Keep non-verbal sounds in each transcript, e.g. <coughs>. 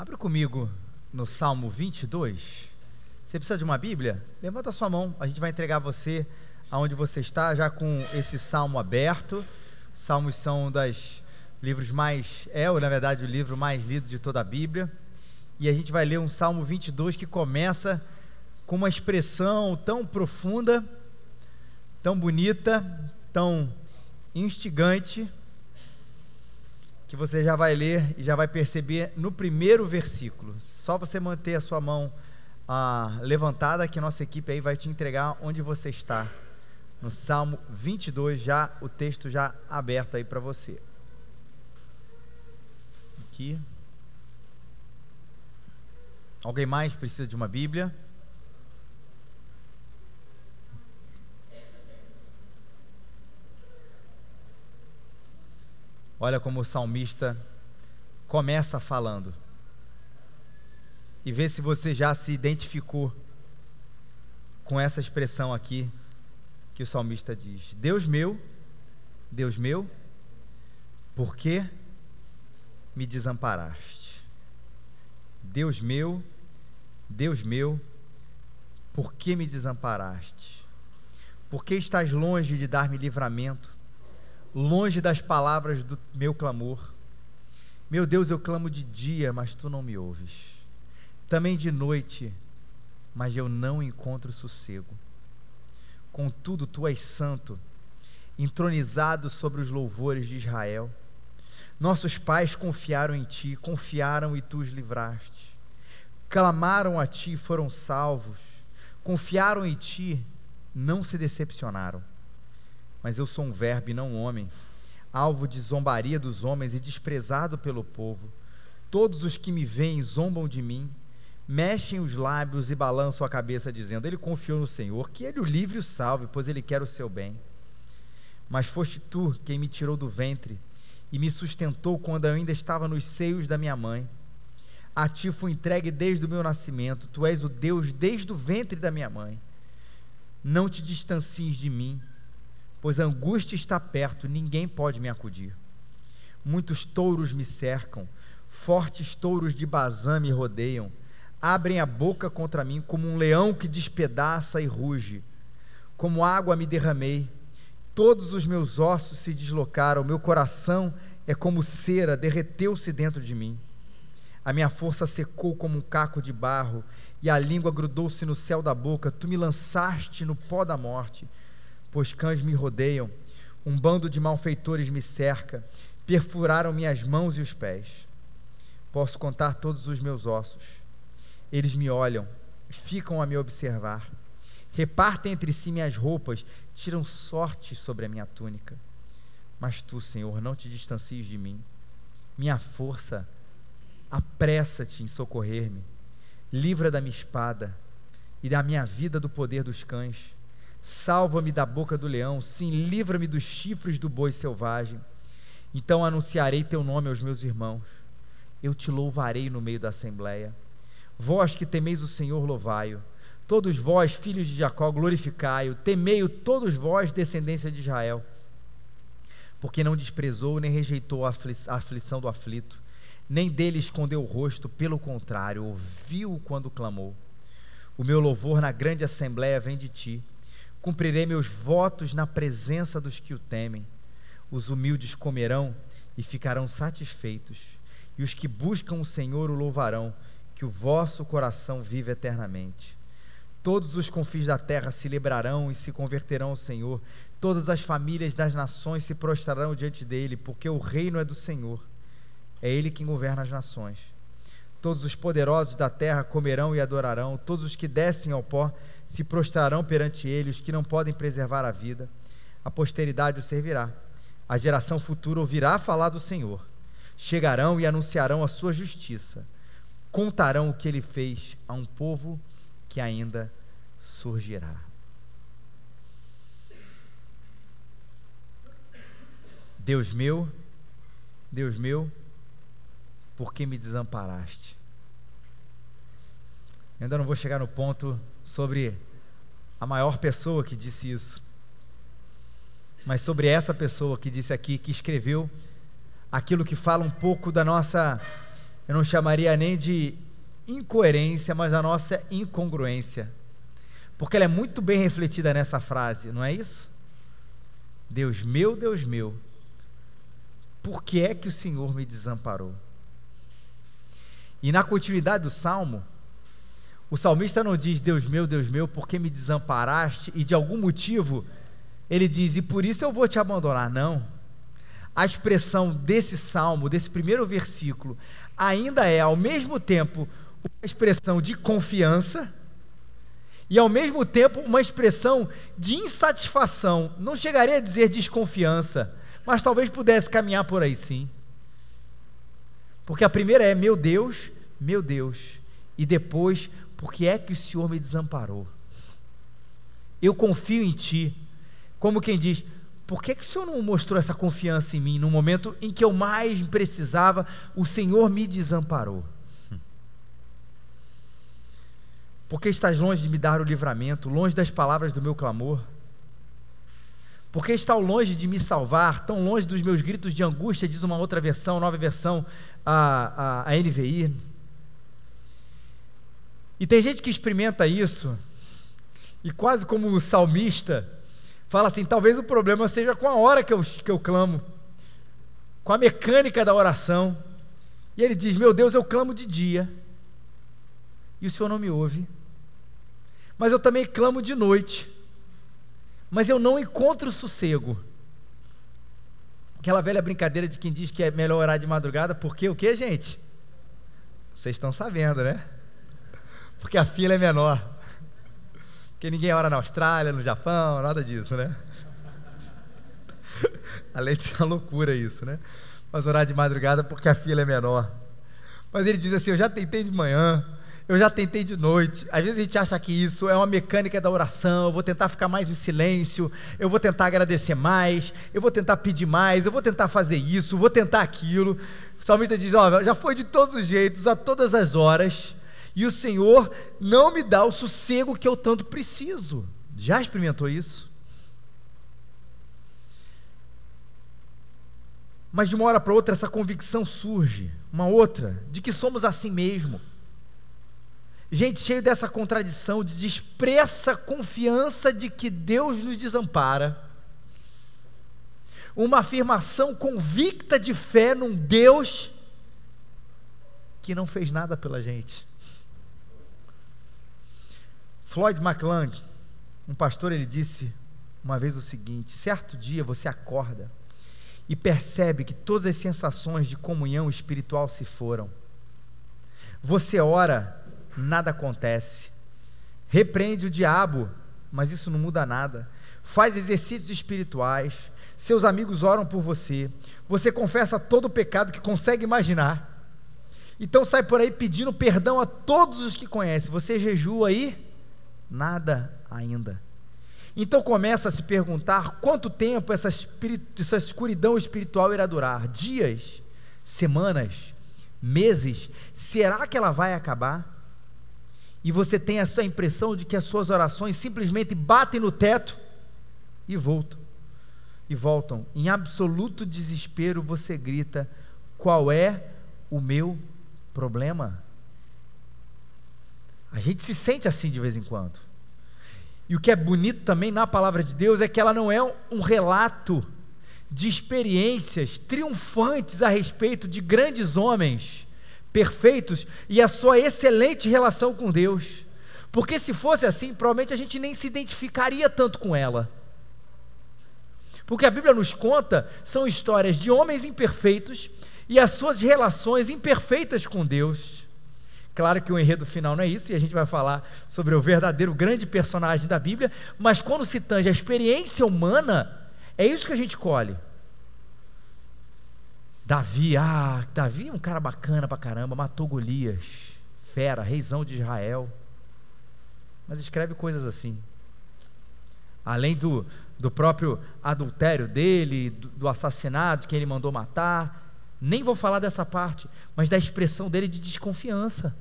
Abra comigo no Salmo 22. Você precisa de uma Bíblia? Levanta sua mão, a gente vai entregar você aonde você está, já com esse salmo aberto. Salmos são dos livros mais, é, na verdade, o livro mais lido de toda a Bíblia. E a gente vai ler um Salmo 22 que começa com uma expressão tão profunda, tão bonita, tão instigante que você já vai ler e já vai perceber no primeiro versículo. Só você manter a sua mão ah, levantada que nossa equipe aí vai te entregar onde você está. No Salmo 22, já o texto já aberto aí para você. Aqui. Alguém mais precisa de uma Bíblia? Olha como o salmista começa falando. E vê se você já se identificou com essa expressão aqui que o salmista diz: Deus meu, Deus meu, por que me desamparaste? Deus meu, Deus meu, por que me desamparaste? Por que estás longe de dar-me livramento? Longe das palavras do meu clamor. Meu Deus, eu clamo de dia, mas tu não me ouves. Também de noite, mas eu não encontro sossego. Contudo, tu és santo, entronizado sobre os louvores de Israel. Nossos pais confiaram em ti, confiaram e tu os livraste. Clamaram a ti e foram salvos. Confiaram em ti, não se decepcionaram mas eu sou um verbo e não um homem, alvo de zombaria dos homens e desprezado pelo povo. Todos os que me veem zombam de mim, mexem os lábios e balançam a cabeça, dizendo: Ele confiou no Senhor, que ele o livre e o salve, pois ele quer o seu bem. Mas foste tu quem me tirou do ventre e me sustentou quando eu ainda estava nos seios da minha mãe. A ti fui entregue desde o meu nascimento, tu és o Deus desde o ventre da minha mãe. Não te distancies de mim pois a angústia está perto, ninguém pode me acudir. Muitos touros me cercam, fortes touros de Bazã me rodeiam, abrem a boca contra mim como um leão que despedaça e ruge. Como água me derramei, todos os meus ossos se deslocaram, meu coração é como cera, derreteu-se dentro de mim. A minha força secou como um caco de barro, e a língua grudou-se no céu da boca. Tu me lançaste no pó da morte pois cães me rodeiam, um bando de malfeitores me cerca, perfuraram minhas mãos e os pés. Posso contar todos os meus ossos. Eles me olham, ficam a me observar. Repartem entre si minhas roupas, tiram sorte sobre a minha túnica. Mas tu, Senhor, não te distancies de mim. Minha força, apressa-te em socorrer-me. Livra da minha espada e da minha vida do poder dos cães Salva-me da boca do leão, sim, livra-me dos chifres do boi selvagem. Então anunciarei teu nome aos meus irmãos. Eu te louvarei no meio da assembleia. Vós que temeis o Senhor, louvai-o. Todos vós, filhos de Jacó, glorificai-o. Temei-o, todos vós, descendência de Israel. Porque não desprezou nem rejeitou a aflição do aflito, nem dele escondeu o rosto, pelo contrário, ouviu quando clamou. O meu louvor na grande assembleia vem de ti Cumprirei meus votos na presença dos que o temem. Os humildes comerão e ficarão satisfeitos, e os que buscam o Senhor o louvarão, que o vosso coração vive eternamente. Todos os confins da terra se lembrarão e se converterão ao Senhor, todas as famílias das nações se prostrarão diante dele, porque o reino é do Senhor. É ele quem governa as nações. Todos os poderosos da terra comerão e adorarão, todos os que descem ao pó se prostrarão perante ele, os que não podem preservar a vida. A posteridade o servirá. A geração futura ouvirá falar do Senhor. Chegarão e anunciarão a sua justiça. Contarão o que ele fez a um povo que ainda surgirá. Deus meu, Deus meu, por que me desamparaste? Eu ainda não vou chegar no ponto sobre a maior pessoa que disse isso, mas sobre essa pessoa que disse aqui, que escreveu aquilo que fala um pouco da nossa eu não chamaria nem de incoerência, mas a nossa incongruência. Porque ela é muito bem refletida nessa frase, não é isso? Deus meu, Deus meu, por que é que o Senhor me desamparou? E na continuidade do salmo, o salmista não diz Deus meu, Deus meu, por que me desamparaste? E de algum motivo ele diz, e por isso eu vou te abandonar. Não. A expressão desse salmo, desse primeiro versículo, ainda é ao mesmo tempo uma expressão de confiança e ao mesmo tempo uma expressão de insatisfação. Não chegaria a dizer desconfiança, mas talvez pudesse caminhar por aí sim. Porque a primeira é: meu Deus, meu Deus. E depois, por que é que o Senhor me desamparou? Eu confio em Ti. Como quem diz: por que, que o Senhor não mostrou essa confiança em mim no momento em que eu mais precisava? O Senhor me desamparou. Porque estás longe de me dar o livramento, longe das palavras do meu clamor? Porque está longe de me salvar, tão longe dos meus gritos de angústia, diz uma outra versão, nova versão, a, a, a NVI. E tem gente que experimenta isso, e quase como o salmista, fala assim: talvez o problema seja com a hora que eu, que eu clamo, com a mecânica da oração. E ele diz: Meu Deus, eu clamo de dia, e o Senhor não me ouve mas eu também clamo de noite, mas eu não encontro sossego. Aquela velha brincadeira de quem diz que é melhor orar de madrugada, porque o que, gente? Vocês estão sabendo, né? Porque a fila é menor. Porque ninguém ora na Austrália, no Japão, nada disso, né? <laughs> Além de ser uma loucura isso, né? Mas orar de madrugada porque a fila é menor. Mas ele diz assim: Eu já tentei de manhã, eu já tentei de noite. Às vezes a gente acha que isso é uma mecânica da oração. Eu vou tentar ficar mais em silêncio. Eu vou tentar agradecer mais. Eu vou tentar pedir mais. Eu vou tentar fazer isso. Vou tentar aquilo. O salmista diz: Ó, já foi de todos os jeitos, a todas as horas. E o Senhor não me dá o sossego que eu tanto preciso. Já experimentou isso? Mas de uma hora para outra essa convicção surge, uma outra, de que somos assim mesmo. Gente, cheio dessa contradição, de expressa confiança de que Deus nos desampara. Uma afirmação convicta de fé num Deus que não fez nada pela gente. Floyd McClung, um pastor, ele disse uma vez o seguinte: certo dia você acorda e percebe que todas as sensações de comunhão espiritual se foram. Você ora nada acontece. Repreende o diabo, mas isso não muda nada. Faz exercícios espirituais, seus amigos oram por você, você confessa todo o pecado que consegue imaginar. Então sai por aí pedindo perdão a todos os que conhece. Você jejua aí? Nada ainda. Então começa a se perguntar quanto tempo essa, essa escuridão espiritual irá durar? Dias? Semanas? Meses? Será que ela vai acabar? e você tem essa impressão de que as suas orações simplesmente batem no teto e voltam. E voltam. Em absoluto desespero você grita: Qual é o meu problema? A gente se sente assim de vez em quando. E o que é bonito também na palavra de Deus é que ela não é um relato de experiências triunfantes a respeito de grandes homens perfeitos e a sua excelente relação com Deus. Porque se fosse assim, provavelmente a gente nem se identificaria tanto com ela. Porque a Bíblia nos conta são histórias de homens imperfeitos e as suas relações imperfeitas com Deus. Claro que o enredo final não é isso, e a gente vai falar sobre o verdadeiro grande personagem da Bíblia, mas quando se tange a experiência humana, é isso que a gente colhe. Davi, ah, Davi é um cara bacana pra caramba, matou Golias, fera, reizão de Israel. Mas escreve coisas assim. Além do, do próprio adultério dele, do, do assassinato que ele mandou matar. Nem vou falar dessa parte, mas da expressão dele de desconfiança.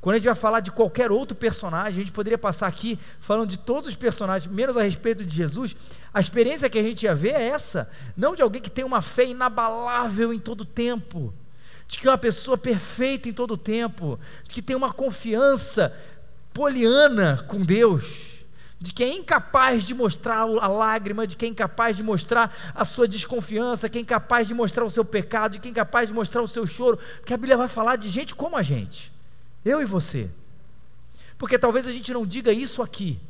Quando a gente vai falar de qualquer outro personagem, a gente poderia passar aqui falando de todos os personagens, menos a respeito de Jesus. A experiência que a gente ia ver é essa, não de alguém que tem uma fé inabalável em todo tempo, de que é uma pessoa perfeita em todo tempo, de que tem uma confiança poliana com Deus, de que é incapaz de mostrar a lágrima, de que é incapaz de mostrar a sua desconfiança, que é incapaz de mostrar o seu pecado, de que é incapaz de mostrar o seu choro, porque a Bíblia vai falar de gente como a gente. Eu e você. Porque talvez a gente não diga isso aqui.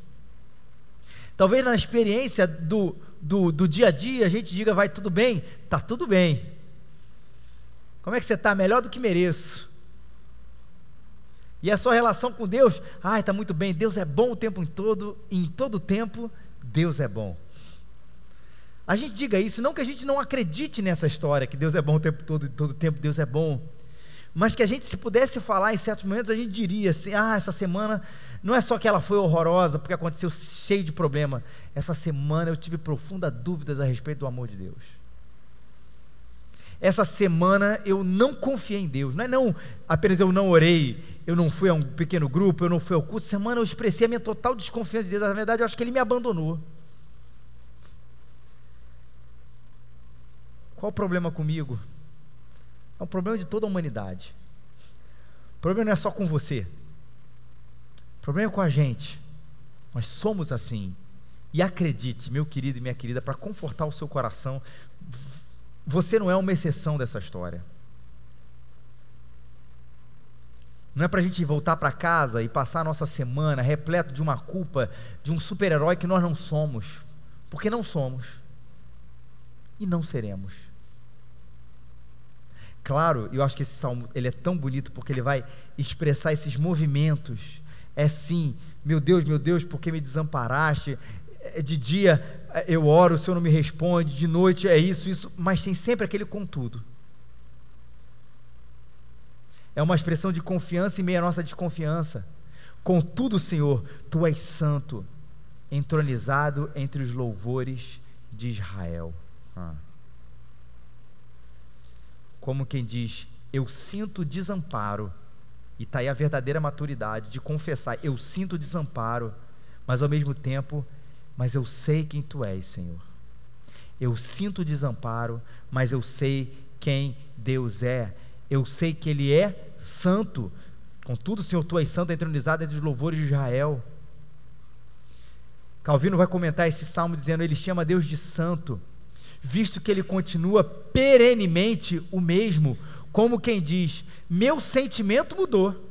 Talvez na experiência do, do, do dia a dia a gente diga, vai tudo bem? Tá tudo bem. Como é que você está? Melhor do que mereço. E a sua relação com Deus, ai, está muito bem, Deus é bom o tempo todo, em todo tempo, Deus é bom. A gente diga isso, não que a gente não acredite nessa história, que Deus é bom o tempo todo, todo tempo Deus é bom mas que a gente, se pudesse falar em certos momentos, a gente diria assim: ah, essa semana não é só que ela foi horrorosa, porque aconteceu cheio de problema. Essa semana eu tive profundas dúvidas a respeito do amor de Deus. Essa semana eu não confiei em Deus. Não é não apenas eu não orei, eu não fui a um pequeno grupo, eu não fui ao culto. Semana eu expressei a minha total desconfiança em Deus. Na verdade, eu acho que Ele me abandonou. Qual o problema comigo? É um problema de toda a humanidade. O problema não é só com você. O problema é com a gente. Nós somos assim. E acredite, meu querido e minha querida, para confortar o seu coração, você não é uma exceção dessa história. Não é para a gente voltar para casa e passar a nossa semana repleto de uma culpa de um super-herói que nós não somos. Porque não somos. E não seremos. Claro, eu acho que esse salmo ele é tão bonito porque ele vai expressar esses movimentos. É sim, meu Deus, meu Deus, por que me desamparaste? É, de dia é, eu oro, o Senhor não me responde, de noite é isso, isso, mas tem sempre aquele contudo. É uma expressão de confiança em meio à nossa desconfiança. Contudo, Senhor, tu és santo, entronizado entre os louvores de Israel. Ah como quem diz: Eu sinto desamparo. E está aí a verdadeira maturidade de confessar: Eu sinto desamparo, mas ao mesmo tempo, mas eu sei quem tu és, Senhor. Eu sinto desamparo, mas eu sei quem Deus é. Eu sei que Ele é santo. Contudo, Senhor, tu és santo, entronizado entre os louvores de Israel. Calvino vai comentar esse salmo dizendo: Ele chama Deus de santo visto que ele continua perenemente o mesmo, como quem diz: meu sentimento mudou,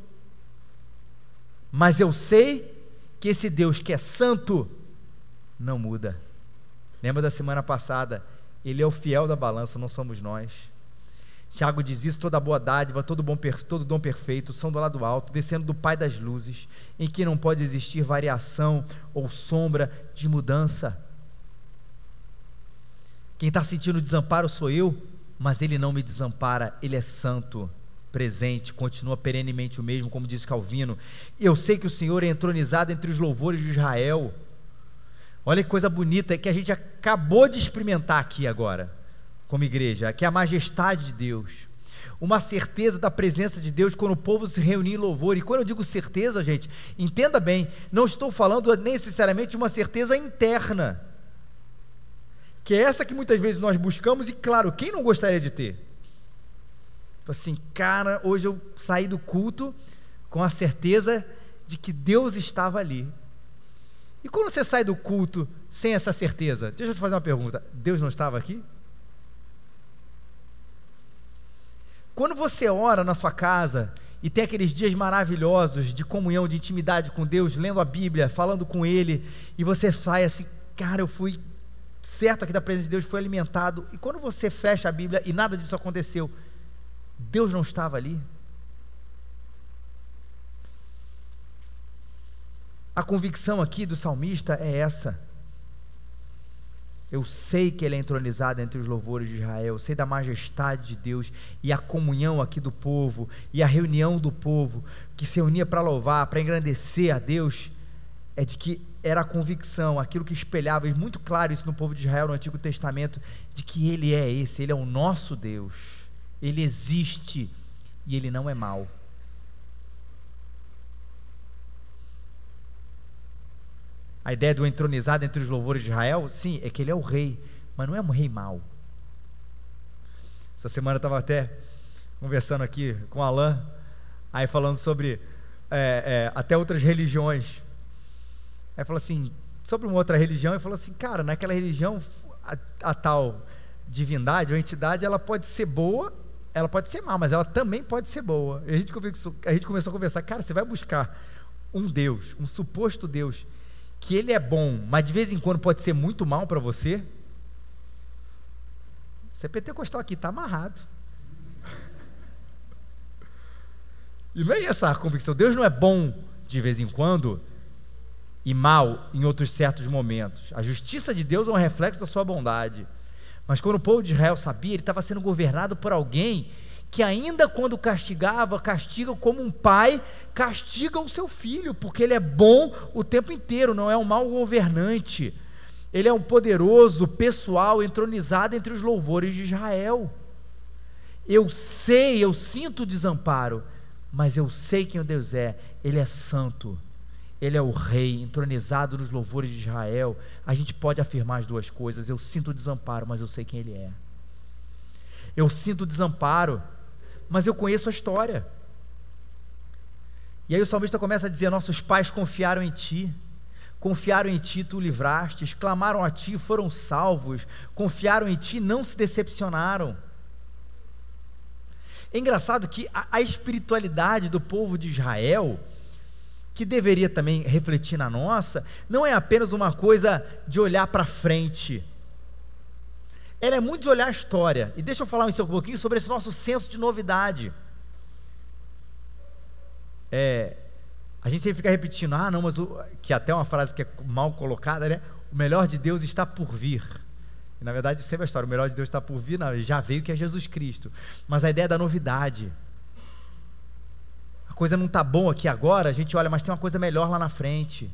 mas eu sei que esse Deus que é santo não muda. Lembra da semana passada? Ele é o fiel da balança, não somos nós. Tiago diz isso: toda boa dádiva, todo, bom, todo dom perfeito são do lado alto, descendo do Pai das luzes, em que não pode existir variação ou sombra de mudança. Quem está sentindo desamparo sou eu, mas Ele não me desampara, Ele é santo, presente, continua perenemente o mesmo, como diz Calvino. Eu sei que o Senhor é entronizado entre os louvores de Israel. Olha que coisa bonita que a gente acabou de experimentar aqui agora, como igreja, que é a majestade de Deus. Uma certeza da presença de Deus quando o povo se reunir em louvor. E quando eu digo certeza, gente, entenda bem, não estou falando necessariamente de uma certeza interna que é essa que muitas vezes nós buscamos, e claro, quem não gostaria de ter? Assim, cara, hoje eu saí do culto com a certeza de que Deus estava ali. E quando você sai do culto sem essa certeza, deixa eu te fazer uma pergunta: Deus não estava aqui? Quando você ora na sua casa e tem aqueles dias maravilhosos de comunhão, de intimidade com Deus, lendo a Bíblia, falando com Ele, e você sai assim, cara, eu fui certo aqui da presença de Deus, foi alimentado. E quando você fecha a Bíblia e nada disso aconteceu, Deus não estava ali? A convicção aqui do salmista é essa. Eu sei que ele é entronizado entre os louvores de Israel, eu sei da majestade de Deus e a comunhão aqui do povo e a reunião do povo que se unia para louvar, para engrandecer a Deus, é de que era a convicção, aquilo que espelhava, e muito claro isso no povo de Israel no Antigo Testamento, de que Ele é esse, Ele é o nosso Deus, Ele existe e Ele não é mau. A ideia do entronizado entre os louvores de Israel, sim, é que ele é o rei, mas não é um rei mau. Essa semana eu estava até conversando aqui com Alain, aí falando sobre é, é, até outras religiões. Aí falou assim, sobre uma outra religião, e falou assim, cara, naquela religião, a, a tal divindade ou entidade, ela pode ser boa, ela pode ser má, mas ela também pode ser boa. E a gente, a gente começou a conversar, cara, você vai buscar um Deus, um suposto Deus, que ele é bom, mas de vez em quando pode ser muito mal para você, você é pentecostal aqui, está amarrado. E não é essa a convicção. Deus não é bom de vez em quando e mal em outros certos momentos. A justiça de Deus é um reflexo da sua bondade. Mas quando o povo de Israel sabia, ele estava sendo governado por alguém que ainda quando castigava, castiga como um pai castiga o seu filho, porque ele é bom o tempo inteiro, não é um mau governante. Ele é um poderoso pessoal entronizado entre os louvores de Israel. Eu sei, eu sinto desamparo, mas eu sei quem o Deus é. Ele é santo. Ele é o rei, entronizado nos louvores de Israel. A gente pode afirmar as duas coisas. Eu sinto desamparo, mas eu sei quem ele é. Eu sinto desamparo, mas eu conheço a história. E aí o salmista começa a dizer: Nossos pais confiaram em ti. Confiaram em ti, tu livrastes, clamaram a ti, foram salvos, confiaram em ti, não se decepcionaram. É engraçado que a, a espiritualidade do povo de Israel, que deveria também refletir na nossa, não é apenas uma coisa de olhar para frente. Ela é muito de olhar a história. E deixa eu falar um pouquinho sobre esse nosso senso de novidade. É, a gente sempre fica repetindo, ah, não, mas o, que até uma frase que é mal colocada, né? O melhor de Deus está por vir. E, na verdade, sempre a história, o melhor de Deus está por vir, não, já veio que é Jesus Cristo. Mas a ideia da novidade. A coisa não está bom aqui agora, a gente olha, mas tem uma coisa melhor lá na frente.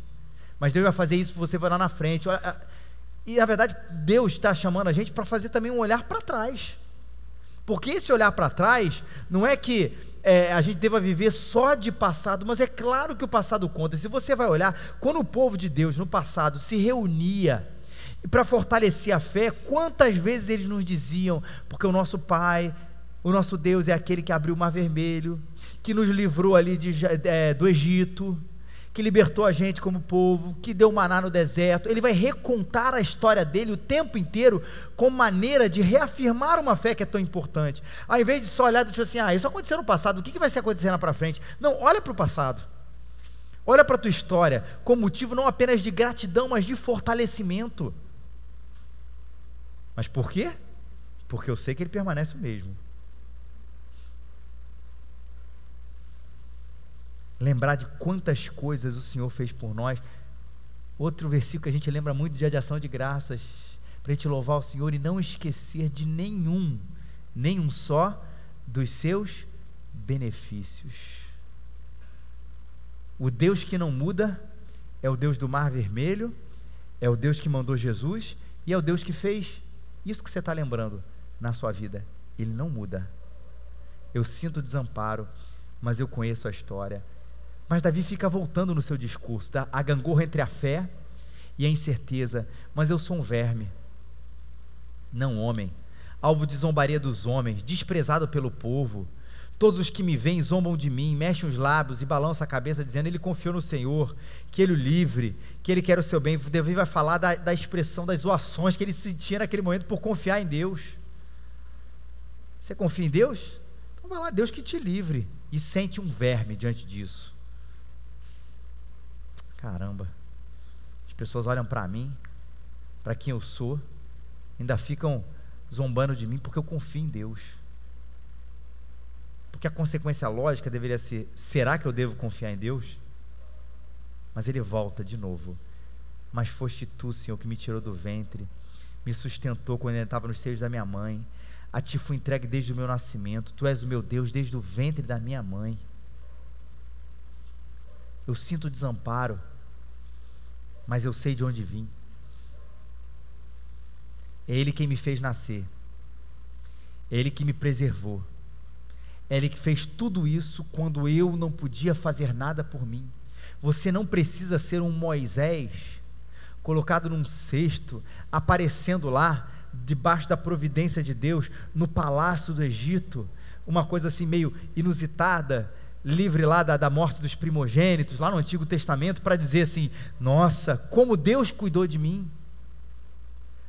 Mas Deus vai fazer isso você vai lá na frente. E na verdade, Deus está chamando a gente para fazer também um olhar para trás. Porque esse olhar para trás não é que é, a gente deva viver só de passado, mas é claro que o passado conta. Se você vai olhar, quando o povo de Deus no passado se reunia para fortalecer a fé, quantas vezes eles nos diziam, porque o nosso Pai, o nosso Deus é aquele que abriu o Mar Vermelho, que nos livrou ali de, é, do Egito, que libertou a gente como povo, que deu maná no deserto. Ele vai recontar a história dele o tempo inteiro como maneira de reafirmar uma fé que é tão importante. Ao invés de só olhar tipo assim, ah, isso aconteceu no passado, o que, que vai ser acontecendo lá para frente? Não, olha para o passado. Olha para a tua história com motivo não apenas de gratidão, mas de fortalecimento. Mas por quê? Porque eu sei que ele permanece o mesmo. Lembrar de quantas coisas o Senhor fez por nós. Outro versículo que a gente lembra muito dia de ação de graças, para a gente louvar o Senhor e não esquecer de nenhum, nenhum só dos seus benefícios. O Deus que não muda é o Deus do Mar Vermelho, é o Deus que mandou Jesus e é o Deus que fez isso que você está lembrando na sua vida. Ele não muda. Eu sinto desamparo, mas eu conheço a história mas Davi fica voltando no seu discurso, tá? a gangorra entre a fé e a incerteza. Mas eu sou um verme, não homem, alvo de zombaria dos homens, desprezado pelo povo. Todos os que me veem zombam de mim, mexem os lábios e balançam a cabeça, dizendo: Ele confiou no Senhor, que Ele o livre, que Ele quer o seu bem. Davi vai falar da, da expressão das zoações que ele sentia naquele momento por confiar em Deus. Você confia em Deus? Então vai lá, Deus que te livre. E sente um verme diante disso. Caramba, as pessoas olham para mim, para quem eu sou, ainda ficam zombando de mim porque eu confio em Deus. Porque a consequência lógica deveria ser: será que eu devo confiar em Deus? Mas ele volta de novo. Mas foste tu, Senhor, que me tirou do ventre, me sustentou quando eu estava nos seios da minha mãe. A ti fui entregue desde o meu nascimento. Tu és o meu Deus desde o ventre da minha mãe. Eu sinto desamparo mas eu sei de onde vim. É Ele quem me fez nascer. É Ele que me preservou. É Ele que fez tudo isso quando eu não podia fazer nada por mim. Você não precisa ser um Moisés colocado num cesto, aparecendo lá, debaixo da providência de Deus, no palácio do Egito, uma coisa assim meio inusitada, livre lá da, da morte dos primogênitos, lá no Antigo Testamento, para dizer assim: nossa, como Deus cuidou de mim.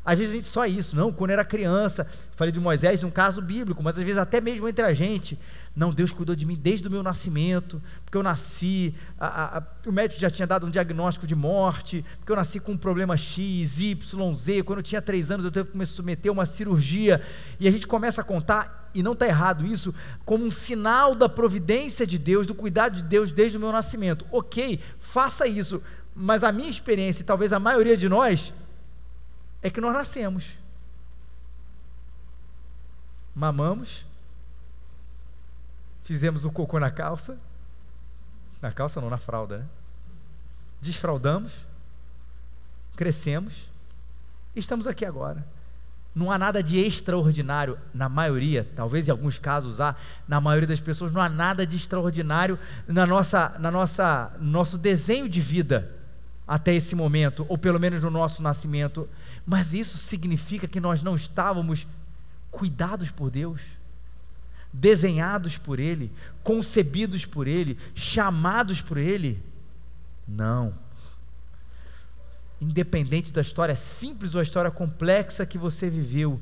Às vezes a gente só isso, não, quando era criança, falei de Moisés, um caso bíblico, mas às vezes até mesmo entre a gente, não, Deus cuidou de mim desde o meu nascimento, porque eu nasci, a, a, o médico já tinha dado um diagnóstico de morte, porque eu nasci com um problema X, Y, Z, quando eu tinha três anos eu teve que me submeter a uma cirurgia, e a gente começa a contar, e não está errado isso, como um sinal da providência de Deus, do cuidado de Deus desde o meu nascimento. Ok, faça isso, mas a minha experiência, e talvez a maioria de nós, é que nós nascemos. Mamamos, fizemos o cocô na calça, na calça não, na fralda, né? Desfraldamos, crescemos e estamos aqui agora. Não há nada de extraordinário, na maioria, talvez em alguns casos há, na maioria das pessoas não há nada de extraordinário na nossa, na nossa, nosso desenho de vida até esse momento, ou pelo menos no nosso nascimento. Mas isso significa que nós não estávamos cuidados por Deus, desenhados por Ele, concebidos por Ele, chamados por Ele? Não. Independente da história simples ou a história complexa que você viveu,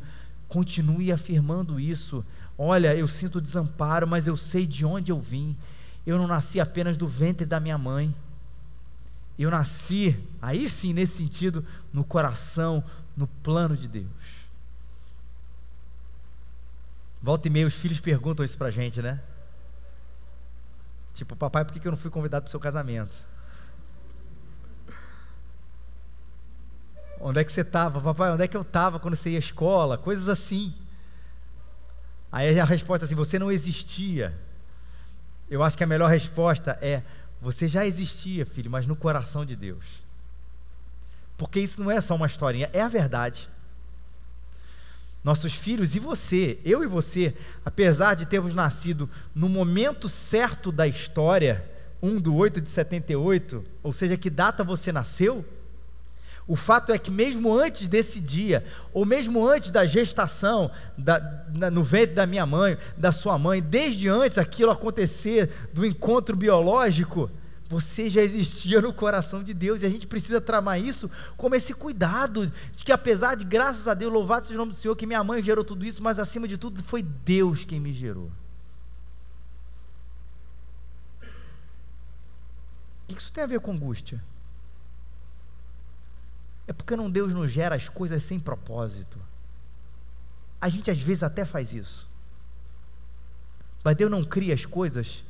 continue afirmando isso. Olha, eu sinto desamparo, mas eu sei de onde eu vim. Eu não nasci apenas do ventre da minha mãe. Eu nasci, aí sim, nesse sentido, no coração, no plano de Deus. Volta e meia, os filhos perguntam isso pra gente, né? Tipo, papai, por que eu não fui convidado para o seu casamento? Onde é que você estava? Papai, onde é que eu estava quando você ia à escola? Coisas assim. Aí a resposta é assim: você não existia. Eu acho que a melhor resposta é: você já existia, filho, mas no coração de Deus. Porque isso não é só uma historinha, é a verdade. Nossos filhos e você, eu e você, apesar de termos nascido no momento certo da história, 1 de 8 de 78, ou seja, que data você nasceu, o fato é que, mesmo antes desse dia, ou mesmo antes da gestação, da, na, no ventre da minha mãe, da sua mãe, desde antes aquilo acontecer, do encontro biológico, você já existia no coração de Deus e a gente precisa tramar isso como esse cuidado de que, apesar de, graças a Deus, louvado seja o nome do Senhor, que minha mãe gerou tudo isso, mas acima de tudo foi Deus quem me gerou. O que isso tem a ver com angústia? É porque não Deus nos gera as coisas sem propósito. A gente às vezes até faz isso. Mas Deus não cria as coisas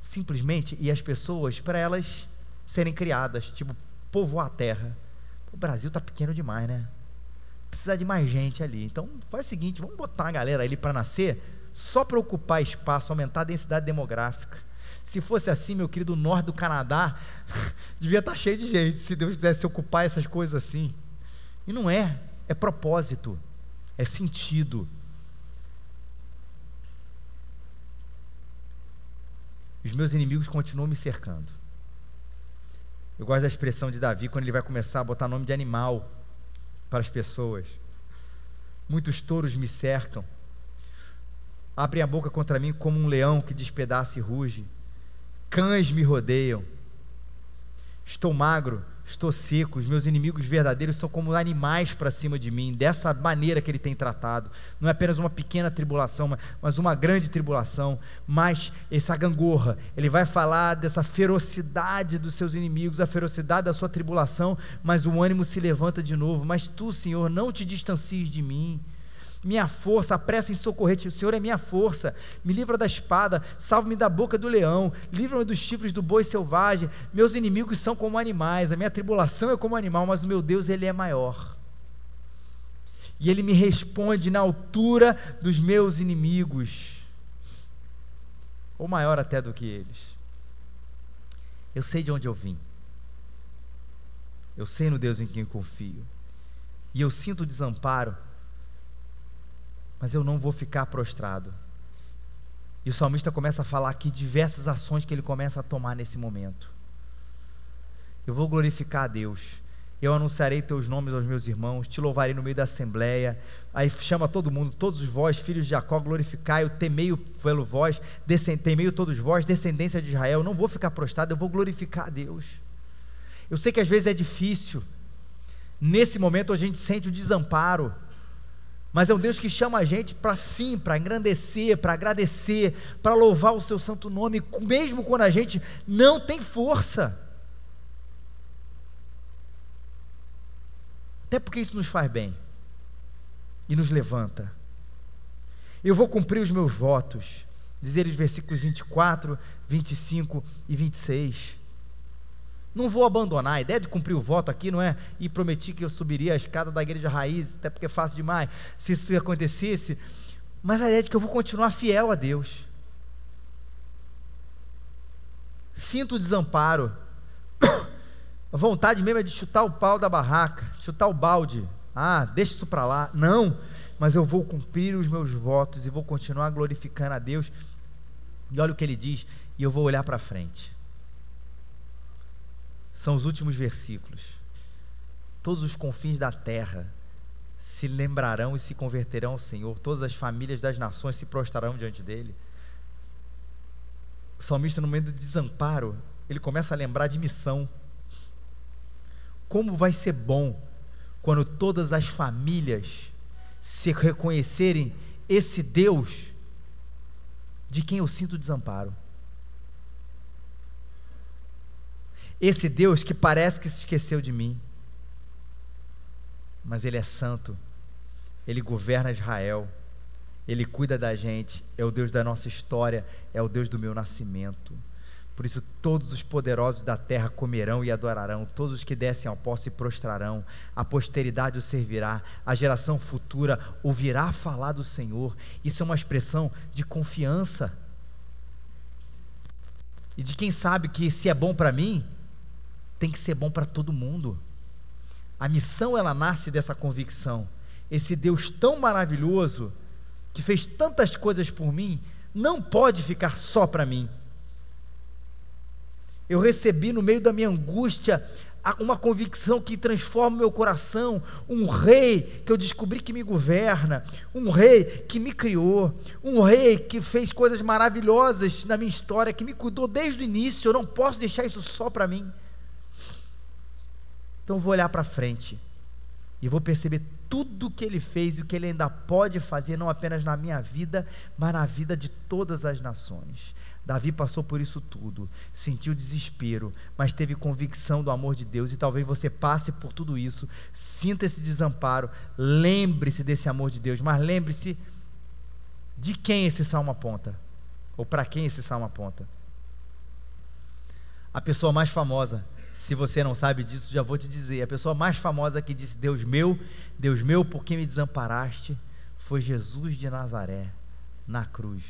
simplesmente e as pessoas para elas serem criadas, tipo povoar a terra. O Brasil está pequeno demais, né? Precisa de mais gente ali. Então faz o seguinte, vamos botar uma galera ali para nascer só para ocupar espaço, aumentar a densidade demográfica. Se fosse assim, meu querido, o norte do Canadá <laughs> devia estar tá cheio de gente, se Deus quisesse ocupar essas coisas assim. E não é, é propósito, é sentido. Os meus inimigos continuam me cercando. Eu gosto da expressão de Davi quando ele vai começar a botar nome de animal para as pessoas. Muitos touros me cercam. Abrem a boca contra mim como um leão que despedaça e ruge. Cães me rodeiam. Estou magro, estou seco, os meus inimigos verdadeiros são como animais para cima de mim, dessa maneira que ele tem tratado. Não é apenas uma pequena tribulação, mas uma grande tribulação. Mas essa gangorra, ele vai falar dessa ferocidade dos seus inimigos, a ferocidade da sua tribulação, mas o ânimo se levanta de novo. Mas tu, Senhor, não te distancies de mim minha força, apressa em socorrer-te. O Senhor é minha força. Me livra da espada, salva-me da boca do leão, livra-me dos chifres do boi selvagem. Meus inimigos são como animais, a minha tribulação é como animal, mas o meu Deus, ele é maior. E ele me responde na altura dos meus inimigos, ou maior até do que eles. Eu sei de onde eu vim. Eu sei no Deus em quem confio. E eu sinto o desamparo mas eu não vou ficar prostrado. E o salmista começa a falar aqui diversas ações que ele começa a tomar nesse momento. Eu vou glorificar a Deus. eu anunciarei teus nomes aos meus irmãos, te louvarei no meio da assembleia. Aí chama todo mundo, todos vós, filhos de Jacó, glorificai-o, temei pelo vós, temei todos vós, descendência de Israel. Não vou ficar prostrado, eu vou glorificar a Deus. Eu sei que às vezes é difícil. Nesse momento a gente sente o desamparo. Mas é um Deus que chama a gente para sim, para engrandecer, para agradecer, para louvar o seu santo nome, mesmo quando a gente não tem força. Até porque isso nos faz bem e nos levanta. Eu vou cumprir os meus votos, dizer os versículos 24, 25 e 26. Não vou abandonar. A ideia de cumprir o voto aqui não é e prometi que eu subiria a escada da igreja raiz, até porque é fácil demais, se isso acontecesse. Mas a ideia de que eu vou continuar fiel a Deus. Sinto o desamparo. <coughs> A vontade mesmo é de chutar o pau da barraca, chutar o balde. Ah, deixa isso para lá. Não, mas eu vou cumprir os meus votos e vou continuar glorificando a Deus. E olha o que ele diz, e eu vou olhar para frente. São os últimos versículos. Todos os confins da terra se lembrarão e se converterão ao Senhor, todas as famílias das nações se prostrarão diante dele. O salmista, no meio do desamparo, ele começa a lembrar de missão. Como vai ser bom quando todas as famílias se reconhecerem esse Deus de quem eu sinto desamparo. Esse Deus que parece que se esqueceu de mim, mas Ele é santo, Ele governa Israel, Ele cuida da gente, é o Deus da nossa história, é o Deus do meu nascimento. Por isso, todos os poderosos da terra comerão e adorarão, todos os que descem ao pó se prostrarão, a posteridade o servirá, a geração futura ouvirá falar do Senhor. Isso é uma expressão de confiança. E de quem sabe que se é bom para mim, tem que ser bom para todo mundo. A missão ela nasce dessa convicção. Esse Deus tão maravilhoso que fez tantas coisas por mim, não pode ficar só para mim eu recebi no meio da minha angústia uma convicção que transforma meu coração, um rei que eu descobri que me governa, um rei que me criou, um rei que fez coisas maravilhosas na minha história, que me cuidou desde o início, eu não posso deixar isso só para mim. Então vou olhar para frente e vou perceber tudo o que ele fez e o que ele ainda pode fazer, não apenas na minha vida, mas na vida de todas as nações. Davi passou por isso tudo, sentiu desespero, mas teve convicção do amor de Deus, e talvez você passe por tudo isso, sinta esse desamparo, lembre-se desse amor de Deus, mas lembre-se de quem esse salmo aponta, ou para quem esse salmo aponta. A pessoa mais famosa, se você não sabe disso, já vou te dizer, a pessoa mais famosa que disse: Deus meu, Deus meu, por que me desamparaste? Foi Jesus de Nazaré, na cruz.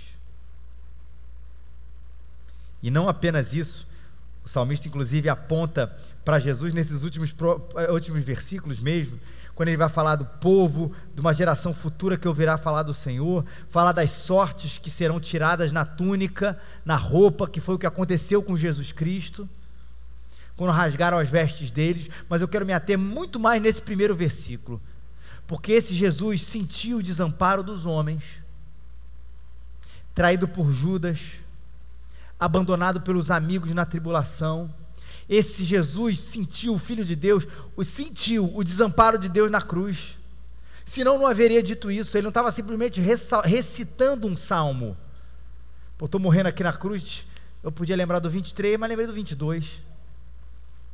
E não apenas isso, o salmista inclusive aponta para Jesus nesses últimos, eh, últimos versículos mesmo, quando ele vai falar do povo, de uma geração futura que ouvirá falar do Senhor, falar das sortes que serão tiradas na túnica, na roupa, que foi o que aconteceu com Jesus Cristo, quando rasgaram as vestes deles, mas eu quero me ater muito mais nesse primeiro versículo, porque esse Jesus sentiu o desamparo dos homens, traído por Judas, abandonado pelos amigos na tribulação. Esse Jesus sentiu, o Filho de Deus, sentiu o desamparo de Deus na cruz. Senão não haveria dito isso, ele não estava simplesmente recitando um salmo. Estou morrendo aqui na cruz, eu podia lembrar do 23, mas lembrei do 22.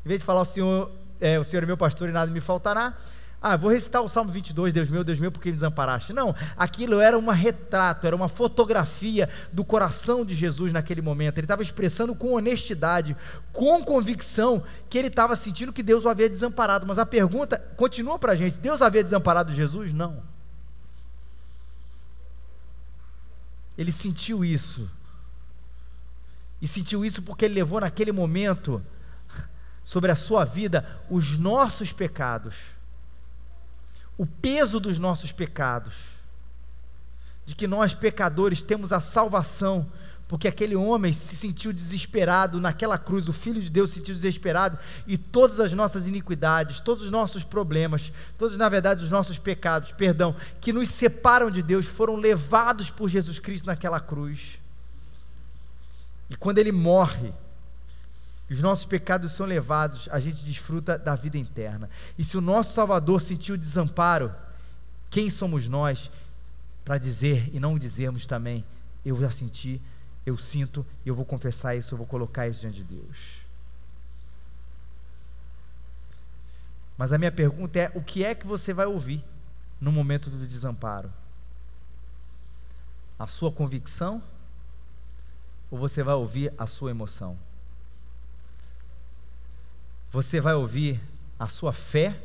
Em vez de falar o Senhor, é, o Senhor é meu pastor e nada me faltará, ah, vou recitar o Salmo 22, Deus meu, Deus meu, porque me desamparaste. Não, aquilo era um retrato, era uma fotografia do coração de Jesus naquele momento. Ele estava expressando com honestidade, com convicção, que ele estava sentindo que Deus o havia desamparado. Mas a pergunta continua para a gente: Deus havia desamparado Jesus? Não. Ele sentiu isso. E sentiu isso porque ele levou naquele momento sobre a sua vida os nossos pecados o peso dos nossos pecados, de que nós, pecadores, temos a salvação porque aquele homem se sentiu desesperado naquela cruz, o Filho de Deus se sentiu desesperado, e todas as nossas iniquidades, todos os nossos problemas, todos, na verdade, os nossos pecados, perdão, que nos separam de Deus, foram levados por Jesus Cristo naquela cruz. E quando ele morre, os nossos pecados são levados, a gente desfruta da vida eterna. E se o nosso Salvador sentiu desamparo, quem somos nós para dizer e não dizermos também, eu já senti, eu sinto, eu vou confessar isso, eu vou colocar isso diante de Deus. Mas a minha pergunta é: o que é que você vai ouvir no momento do desamparo? A sua convicção? Ou você vai ouvir a sua emoção? Você vai ouvir a sua fé?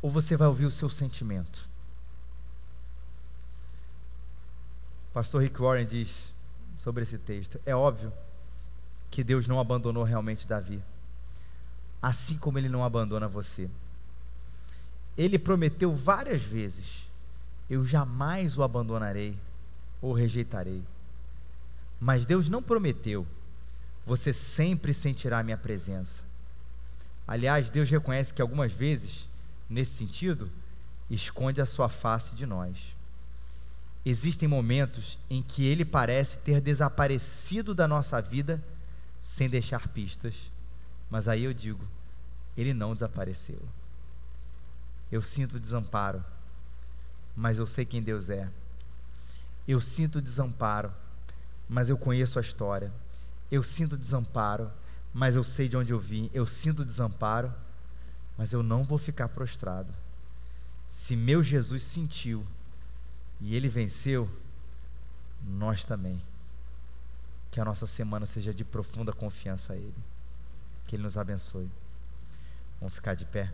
Ou você vai ouvir o seu sentimento? Pastor Rick Warren diz sobre esse texto: é óbvio que Deus não abandonou realmente Davi, assim como ele não abandona você. Ele prometeu várias vezes: Eu jamais o abandonarei ou rejeitarei. Mas Deus não prometeu: Você sempre sentirá a minha presença. Aliás, Deus reconhece que algumas vezes, nesse sentido, esconde a sua face de nós. Existem momentos em que ele parece ter desaparecido da nossa vida sem deixar pistas, mas aí eu digo, ele não desapareceu. Eu sinto desamparo, mas eu sei quem Deus é. Eu sinto desamparo, mas eu conheço a história. Eu sinto desamparo, mas eu sei de onde eu vim. Eu sinto desamparo, mas eu não vou ficar prostrado. Se meu Jesus sentiu e ele venceu, nós também. Que a nossa semana seja de profunda confiança a Ele. Que Ele nos abençoe. Vamos ficar de pé.